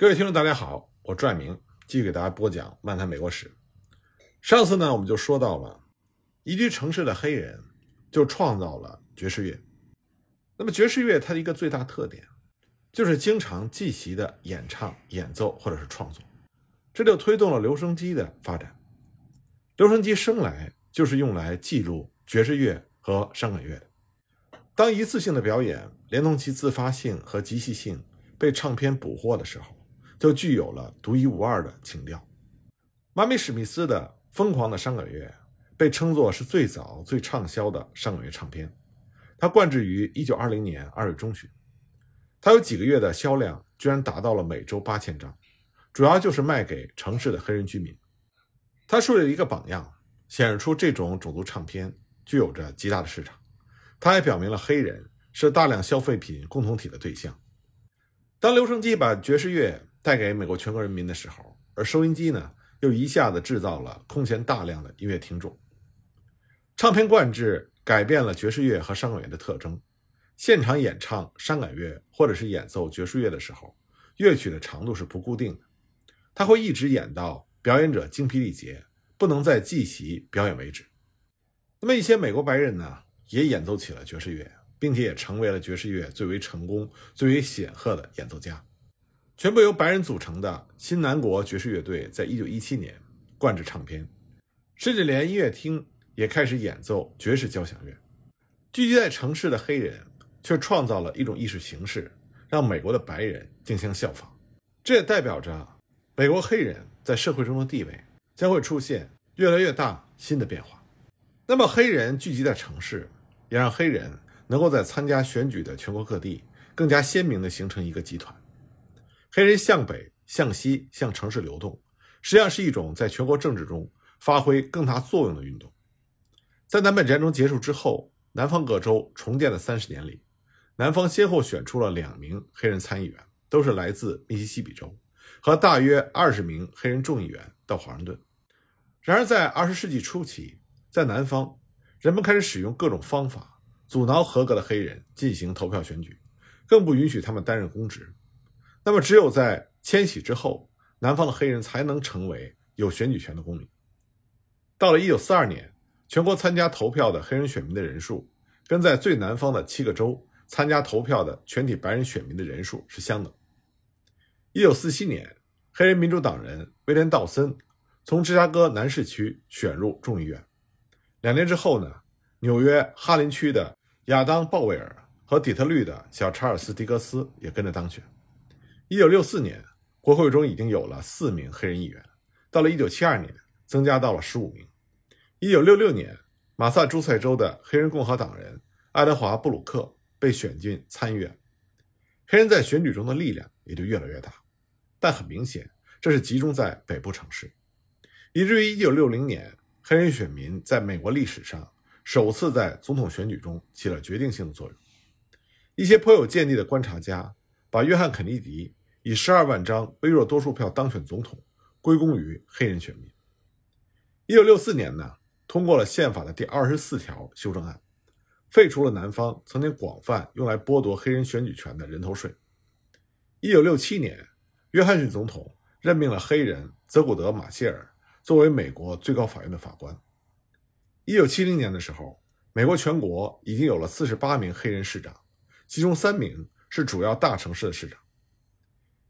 各位听众，大家好，我拽明继续给大家播讲漫谈美国史。上次呢，我们就说到了宜居城市的黑人就创造了爵士乐。那么爵士乐它的一个最大特点就是经常即席的演唱、演奏或者是创作，这就推动了留声机的发展。留声机生来就是用来记录爵士乐和伤感乐的。当一次性的表演连同其自发性和即兴性被唱片捕获的时候，就具有了独一无二的情调。马米史密斯的《疯狂的伤感乐》被称作是最早最畅销的伤感乐唱片，它灌制于1920年2月中旬。它有几个月的销量居然达到了每周八千张，主要就是卖给城市的黑人居民。它树立了一个榜样，显示出这种种族唱片具有着极大的市场。它还表明了黑人是大量消费品共同体的对象。当留声机把爵士乐带给美国全国人民的时候，而收音机呢，又一下子制造了空前大量的音乐听众。唱片灌制改变了爵士乐和伤感乐的特征。现场演唱伤感乐或者是演奏爵士乐的时候，乐曲的长度是不固定的，它会一直演到表演者精疲力竭，不能再继续表演为止。那么一些美国白人呢，也演奏起了爵士乐，并且也成为了爵士乐最为成功、最为显赫的演奏家。全部由白人组成的新南国爵士乐队，在一九一七年灌制唱片，甚至连音乐厅也开始演奏爵士交响乐。聚集在城市的黑人却创造了一种意识形式，让美国的白人竞相效仿。这也代表着美国黑人在社会中的地位将会出现越来越大新的变化。那么，黑人聚集在城市，也让黑人能够在参加选举的全国各地更加鲜明地形成一个集团。黑人向北、向西、向城市流动，实际上是一种在全国政治中发挥更大作用的运动。在南北战争结束之后，南方各州重建的三十年里，南方先后选出了两名黑人参议员，都是来自密西西比州，和大约二十名黑人众议员到华盛顿。然而，在二十世纪初期，在南方，人们开始使用各种方法阻挠合格的黑人进行投票选举，更不允许他们担任公职。那么，只有在迁徙之后，南方的黑人才能成为有选举权的公民。到了1942年，全国参加投票的黑人选民的人数，跟在最南方的七个州参加投票的全体白人选民的人数是相等。1947年，黑人民主党人威廉·道森从芝加哥南市区选入众议院。两年之后呢，纽约哈林区的亚当·鲍威尔和底特律的小查尔斯·迪格斯也跟着当选。一九六四年，国会中已经有了四名黑人议员，到了一九七二年，增加到了十五名。一九六六年，马萨诸塞州的黑人共和党人爱德华·布鲁克被选进参议院，黑人在选举中的力量也就越来越大。但很明显，这是集中在北部城市，以至于一九六零年，黑人选民在美国历史上首次在总统选举中起了决定性的作用。一些颇有见地的观察家把约翰·肯尼迪。以十二万张微弱多数票当选总统，归功于黑人选民。一九六四年呢，通过了宪法的第二十四条修正案，废除了南方曾经广泛用来剥夺黑人选举权的人头税。一九六七年，约翰逊总统任命了黑人泽古德·马歇尔作为美国最高法院的法官。一九七零年的时候，美国全国已经有了四十八名黑人市长，其中三名是主要大城市的市长。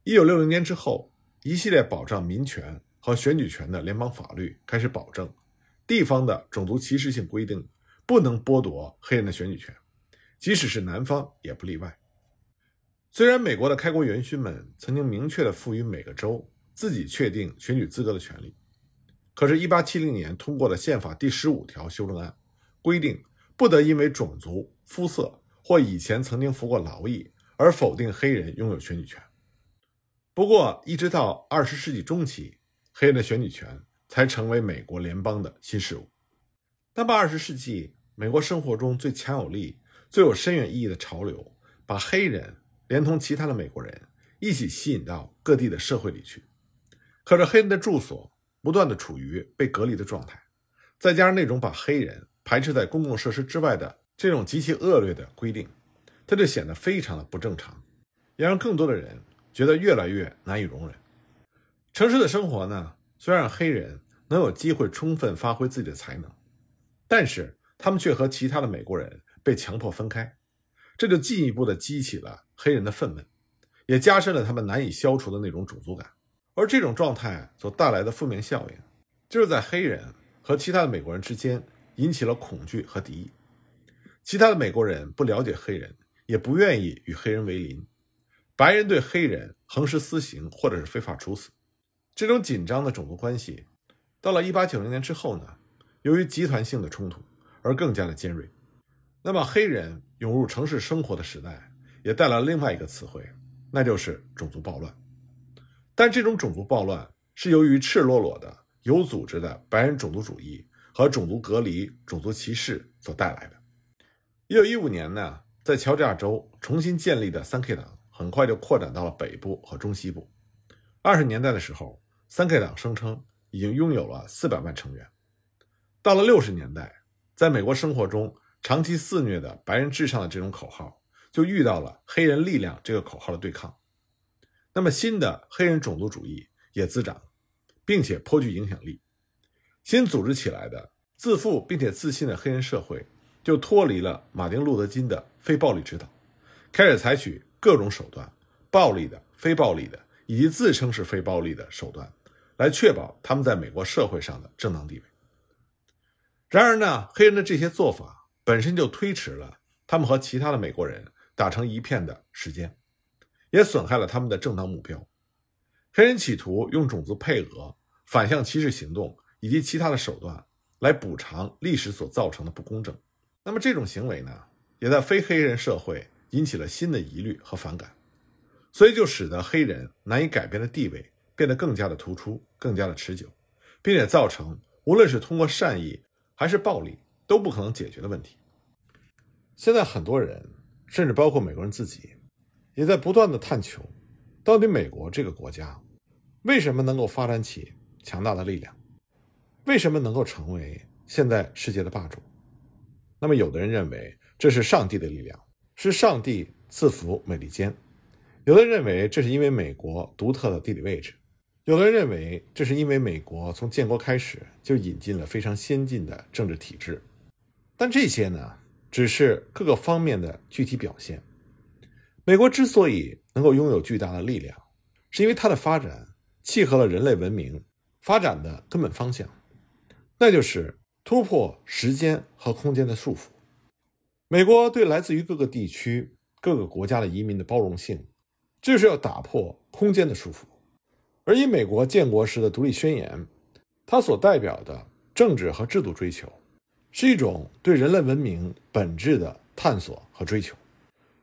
一九六零年之后，一系列保障民权和选举权的联邦法律开始保证，地方的种族歧视性规定不能剥夺黑人的选举权，即使是南方也不例外。虽然美国的开国元勋们曾经明确地赋予每个州自己确定选举资格的权利，可是1870年通过的宪法第十五条修正案规定，不得因为种族、肤色或以前曾经服过劳役而否定黑人拥有选举权。不过，一直到二十世纪中期，黑人的选举权才成为美国联邦的新事物。那么，二十世纪美国生活中最强有力、最有深远意义的潮流，把黑人连同其他的美国人一起吸引到各地的社会里去。可是，黑人的住所不断的处于被隔离的状态，再加上那种把黑人排斥在公共设施之外的这种极其恶劣的规定，它就显得非常的不正常，也让更多的人。觉得越来越难以容忍。城市的生活呢，虽然黑人能有机会充分发挥自己的才能，但是他们却和其他的美国人被强迫分开，这就进一步的激起了黑人的愤懑，也加深了他们难以消除的那种种族感。而这种状态所带来的负面效应，就是在黑人和其他的美国人之间引起了恐惧和敌意。其他的美国人不了解黑人，也不愿意与黑人为邻。白人对黑人横施私刑或者是非法处死。这种紧张的种族关系，到了1890年之后呢，由于集团性的冲突而更加的尖锐。那么，黑人涌入城市生活的时代，也带来了另外一个词汇，那就是种族暴乱。但这种种族暴乱是由于赤裸裸的、有组织的白人种族主义和种族隔离、种族歧视所带来的。一九一五年呢，在乔治亚州重新建立的三 K 党很快就扩展到了北部和中西部。二十年代的时候，三 K 党声称已经拥有了四百万成员。到了六十年代，在美国生活中长期肆虐的“白人至上”的这种口号，就遇到了“黑人力量”这个口号的对抗。那么，新的黑人种族主义也滋长，并且颇具影响力。新组织起来的自负并且自信的黑人社会，就脱离了马丁·路德·金的非暴力指导，开始采取各种手段，暴力的、非暴力的，以及自称是非暴力的手段，来确保他们在美国社会上的正当地位。然而呢，黑人的这些做法本身就推迟了他们和其他的美国人打成一片的时间。也损害了他们的正当目标。黑人企图用种族配额、反向歧视行动以及其他的手段来补偿历史所造成的不公正。那么这种行为呢，也在非黑人社会引起了新的疑虑和反感，所以就使得黑人难以改变的地位变得更加的突出、更加的持久，并且造成无论是通过善意还是暴力都不可能解决的问题。现在很多人，甚至包括美国人自己。也在不断的探求，到底美国这个国家为什么能够发展起强大的力量，为什么能够成为现在世界的霸主？那么，有的人认为这是上帝的力量，是上帝赐福美利坚；有的人认为这是因为美国独特的地理位置；有的人认为这是因为美国从建国开始就引进了非常先进的政治体制。但这些呢，只是各个方面的具体表现。美国之所以能够拥有巨大的力量，是因为它的发展契合了人类文明发展的根本方向，那就是突破时间和空间的束缚。美国对来自于各个地区、各个国家的移民的包容性，就是要打破空间的束缚。而以美国建国时的独立宣言，它所代表的政治和制度追求，是一种对人类文明本质的探索和追求。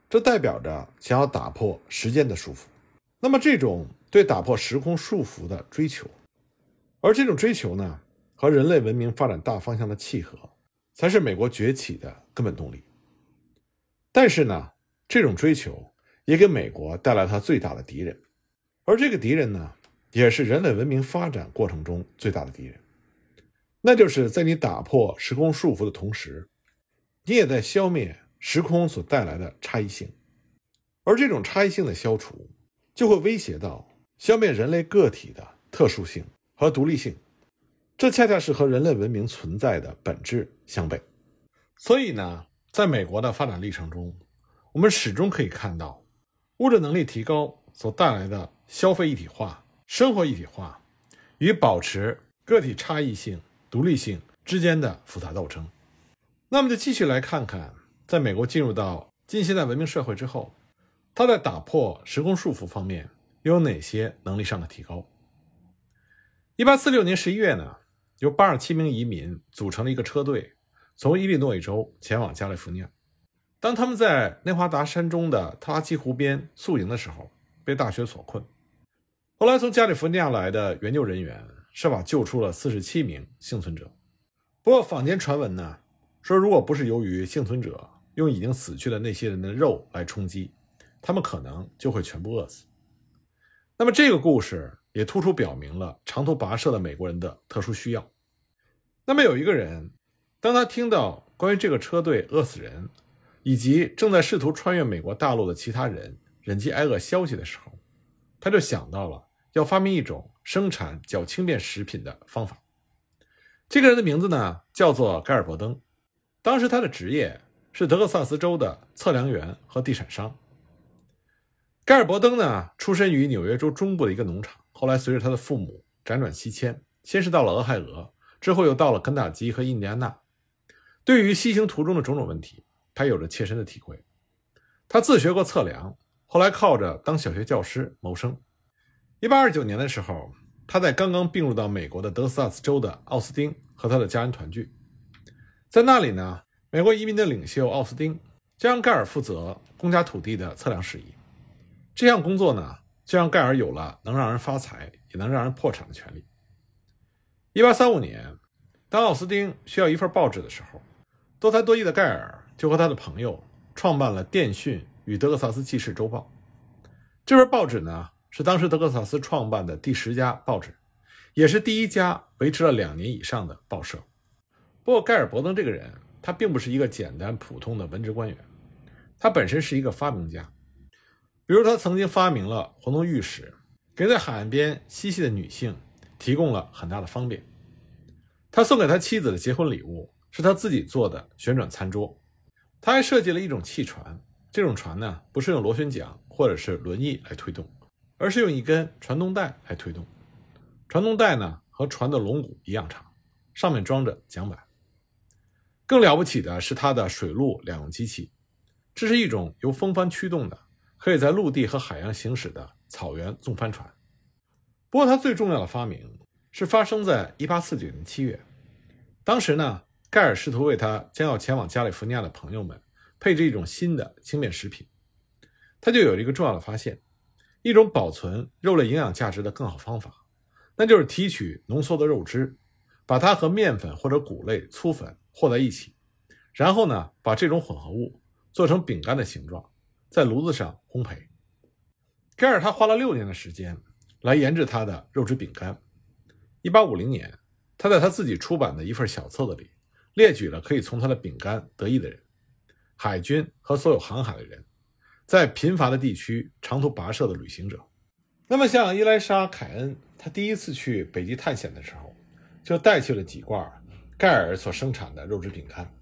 这代表着想要打破时间的束缚，那么这种对打破时空束缚的追求，而这种追求呢，和人类文明发展大方向的契合，才是美国崛起的根本动力。但是呢，这种追求也给美国带来它最大的敌人，而这个敌人呢，也是人类文明发展过程中最大的敌人，那就是在你打破时空束缚的同时，你也在消灭。时空所带来的差异性，而这种差异性的消除，就会威胁到消灭人类个体的特殊性和独立性，这恰恰是和人类文明存在的本质相悖。所以呢，在美国的发展历程中，我们始终可以看到，物质能力提高所带来的消费一体化、生活一体化，与保持个体差异性、独立性之间的复杂斗争。那么，就继续来看看。在美国进入到近现代文明社会之后，它在打破时空束缚方面又有哪些能力上的提高？一八四六年十一月呢，由八十七名移民组成了一个车队，从伊利诺伊州前往加利福尼亚。当他们在内华达山中的特拉基湖边宿营的时候，被大雪所困。后来从加利福尼亚来的援救人员设法救出了四十七名幸存者。不过坊间传闻呢，说如果不是由于幸存者，用已经死去的那些人的肉来充饥，他们可能就会全部饿死。那么这个故事也突出表明了长途跋涉的美国人的特殊需要。那么有一个人，当他听到关于这个车队饿死人，以及正在试图穿越美国大陆的其他人忍饥挨饿消息的时候，他就想到了要发明一种生产较轻便食品的方法。这个人的名字呢，叫做盖尔伯登。当时他的职业是德克萨斯州的测量员和地产商。盖尔伯登呢，出身于纽约州中部的一个农场，后来随着他的父母辗转西迁，先是到了俄亥俄，之后又到了肯塔基和印第安纳。对于西行途中的种种问题，他有着切身的体会。他自学过测量，后来靠着当小学教师谋生。一八二九年的时候，他在刚刚并入到美国的德克萨斯州的奥斯汀和他的家人团聚。在那里呢，美国移民的领袖奥斯汀将让盖尔负责公家土地的测量事宜。这项工作呢，就让盖尔有了能让人发财也能让人破产的权利。一八三五年，当奥斯汀需要一份报纸的时候，多才多艺的盖尔就和他的朋友。创办了《电讯与德克萨斯纪事周报》这份报纸呢，是当时德克萨斯创办的第十家报纸，也是第一家维持了两年以上的报社。不过，盖尔伯登这个人，他并不是一个简单普通的文职官员，他本身是一个发明家。比如，他曾经发明了活动浴室，给在海岸边嬉戏的女性提供了很大的方便。他送给他妻子的结婚礼物是他自己做的旋转餐桌。他还设计了一种汽船，这种船呢，不是用螺旋桨或者是轮翼来推动，而是用一根传动带来推动。传动带呢，和船的龙骨一样长，上面装着桨板。更了不起的是它的水陆两用机器，这是一种由风帆驱动的，可以在陆地和海洋行驶的草原纵帆船。不过，它最重要的发明是发生在1849年7月，当时呢。盖尔试图为他将要前往加利福尼亚的朋友们配置一种新的轻便食品，他就有一个重要的发现：一种保存肉类营养价值的更好方法，那就是提取浓缩的肉汁，把它和面粉或者谷类粗粉和在一起，然后呢，把这种混合物做成饼干的形状，在炉子上烘焙。盖尔他花了六年的时间来研制他的肉汁饼干。一八五零年，他在他自己出版的一份小册子里。列举了可以从他的饼干得益的人，海军和所有航海的人，在贫乏的地区长途跋涉的旅行者。那么，像伊莱莎·凯恩，他第一次去北极探险的时候，就带去了几罐盖尔所生产的肉质饼干。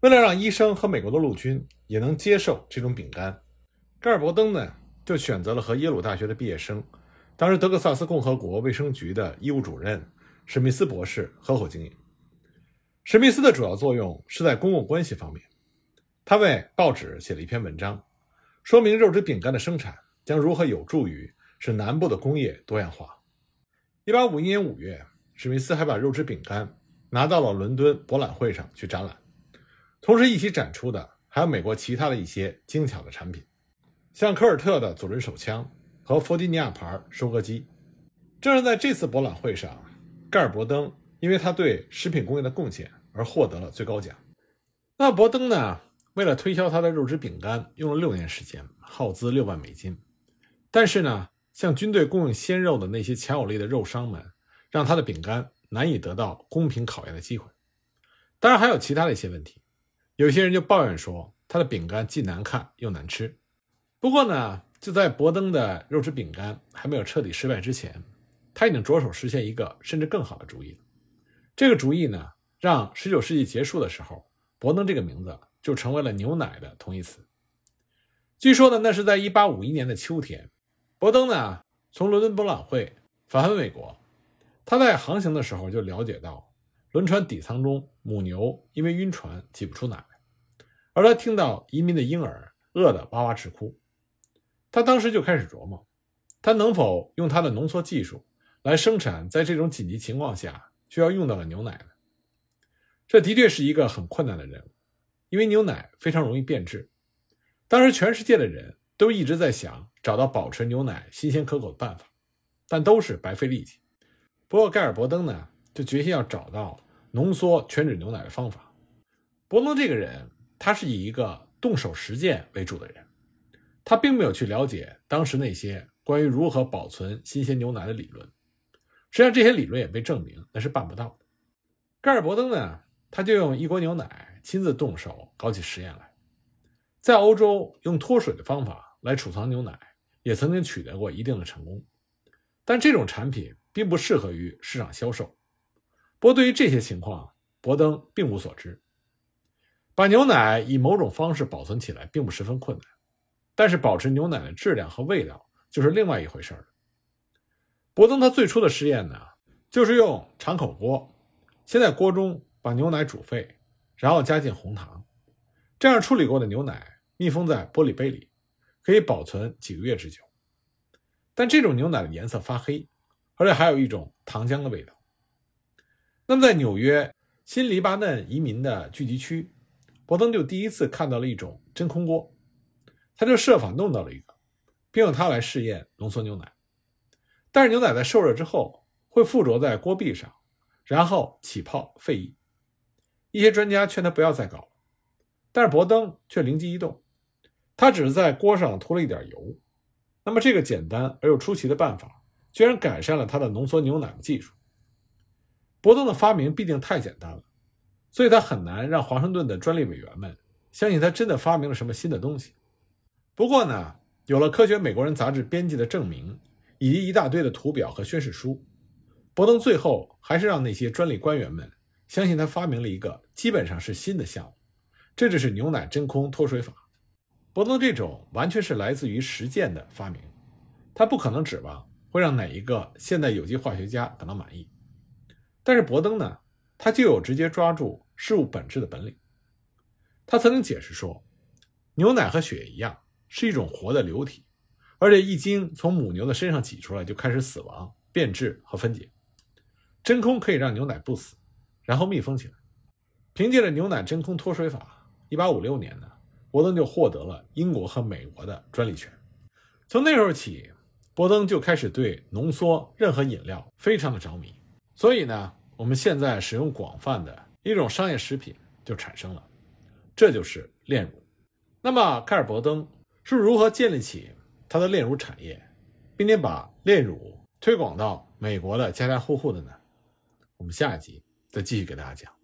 为了让医生和美国的陆军也能接受这种饼干，盖尔伯登呢就选择了和耶鲁大学的毕业生，当时德克萨斯共和国卫生局的医务主任史密斯博士合伙经营。史密斯的主要作用是在公共关系方面，他为报纸写了一篇文章，说明肉质饼干的生产将如何有助于使南部的工业多样化。一八五一年五月，史密斯还把肉质饼干拿到了伦敦博览会上去展览，同时一起展出的还有美国其他的一些精巧的产品，像科尔特的左轮手枪和弗吉尼亚牌收割机。正是在这次博览会上，盖尔伯登。因为他对食品工业的贡献而获得了最高奖。那伯登呢？为了推销他的肉汁饼干，用了六年时间，耗资六万美金。但是呢，向军队供应鲜肉的那些强有力的肉商们，让他的饼干难以得到公平考验的机会。当然，还有其他的一些问题。有些人就抱怨说，他的饼干既难看又难吃。不过呢，就在伯登的肉汁饼干还没有彻底失败之前，他已经着手实现一个甚至更好的主意。这个主意呢，让19世纪结束的时候，伯登这个名字就成为了牛奶的同义词。据说呢，那是在1851年的秋天，伯登呢从伦敦博览会返回美国，他在航行的时候就了解到轮船底舱中母牛因为晕船挤不出奶，而他听到移民的婴儿饿得哇哇直哭，他当时就开始琢磨，他能否用他的浓缩技术来生产在这种紧急情况下。需要用到的牛奶呢，这的确是一个很困难的任务，因为牛奶非常容易变质。当时全世界的人都一直在想找到保持牛奶新鲜可口的办法，但都是白费力气。不过盖尔伯登呢，就决心要找到浓缩全脂牛奶的方法。伯登这个人，他是以一个动手实践为主的人，他并没有去了解当时那些关于如何保存新鲜牛奶的理论。实际上，这些理论也被证明那是办不到的。盖尔伯登呢，他就用一锅牛奶亲自动手搞起实验来，在欧洲用脱水的方法来储藏牛奶，也曾经取得过一定的成功，但这种产品并不适合于市场销售。不过，对于这些情况，伯登并无所知。把牛奶以某种方式保存起来并不十分困难，但是保持牛奶的质量和味道就是另外一回事了。伯登他最初的实验呢，就是用敞口锅，先在锅中把牛奶煮沸，然后加进红糖，这样处理过的牛奶密封在玻璃杯里，可以保存几个月之久。但这种牛奶的颜色发黑，而且还有一种糖浆的味道。那么，在纽约新黎巴嫩移民的聚集区。伯登就第一次看到了一种真空锅，他就设法弄到了一个，并用它来试验浓缩牛奶。但是牛奶在受热之后会附着在锅壁上，然后起泡沸溢。一些专家劝他不要再搞了，但是伯登却灵机一动，他只是在锅上涂了一点油。那么这个简单而又出奇的办法，居然改善了他的浓缩牛奶的技术。伯登的发明毕竟太简单了。所以他很难让华盛顿的专利委员们相信他真的发明了什么新的东西。不过呢，有了《科学美国人》杂志编辑的证明，以及一大堆的图表和宣誓书，伯登最后还是让那些专利官员们相信他发明了一个基本上是新的项目，这就是牛奶真空脱水法。伯登这种完全是来自于实践的发明，他不可能指望会让哪一个现代有机化学家感到满意。但是伯登呢，他就有直接抓住。事物本质的本领。他曾经解释说，牛奶和血一样是一种活的流体，而且一经从母牛的身上挤出来就开始死亡、变质和分解。真空可以让牛奶不死，然后密封起来。凭借着牛奶真空脱水法，1856年呢，伯登就获得了英国和美国的专利权。从那时候起，伯登就开始对浓缩任何饮料非常的着迷。所以呢，我们现在使用广泛的。一种商业食品就产生了，这就是炼乳。那么，盖尔伯登是如何建立起他的炼乳产业，并且把炼乳推广到美国的家家户户的呢？我们下一集再继续给大家讲。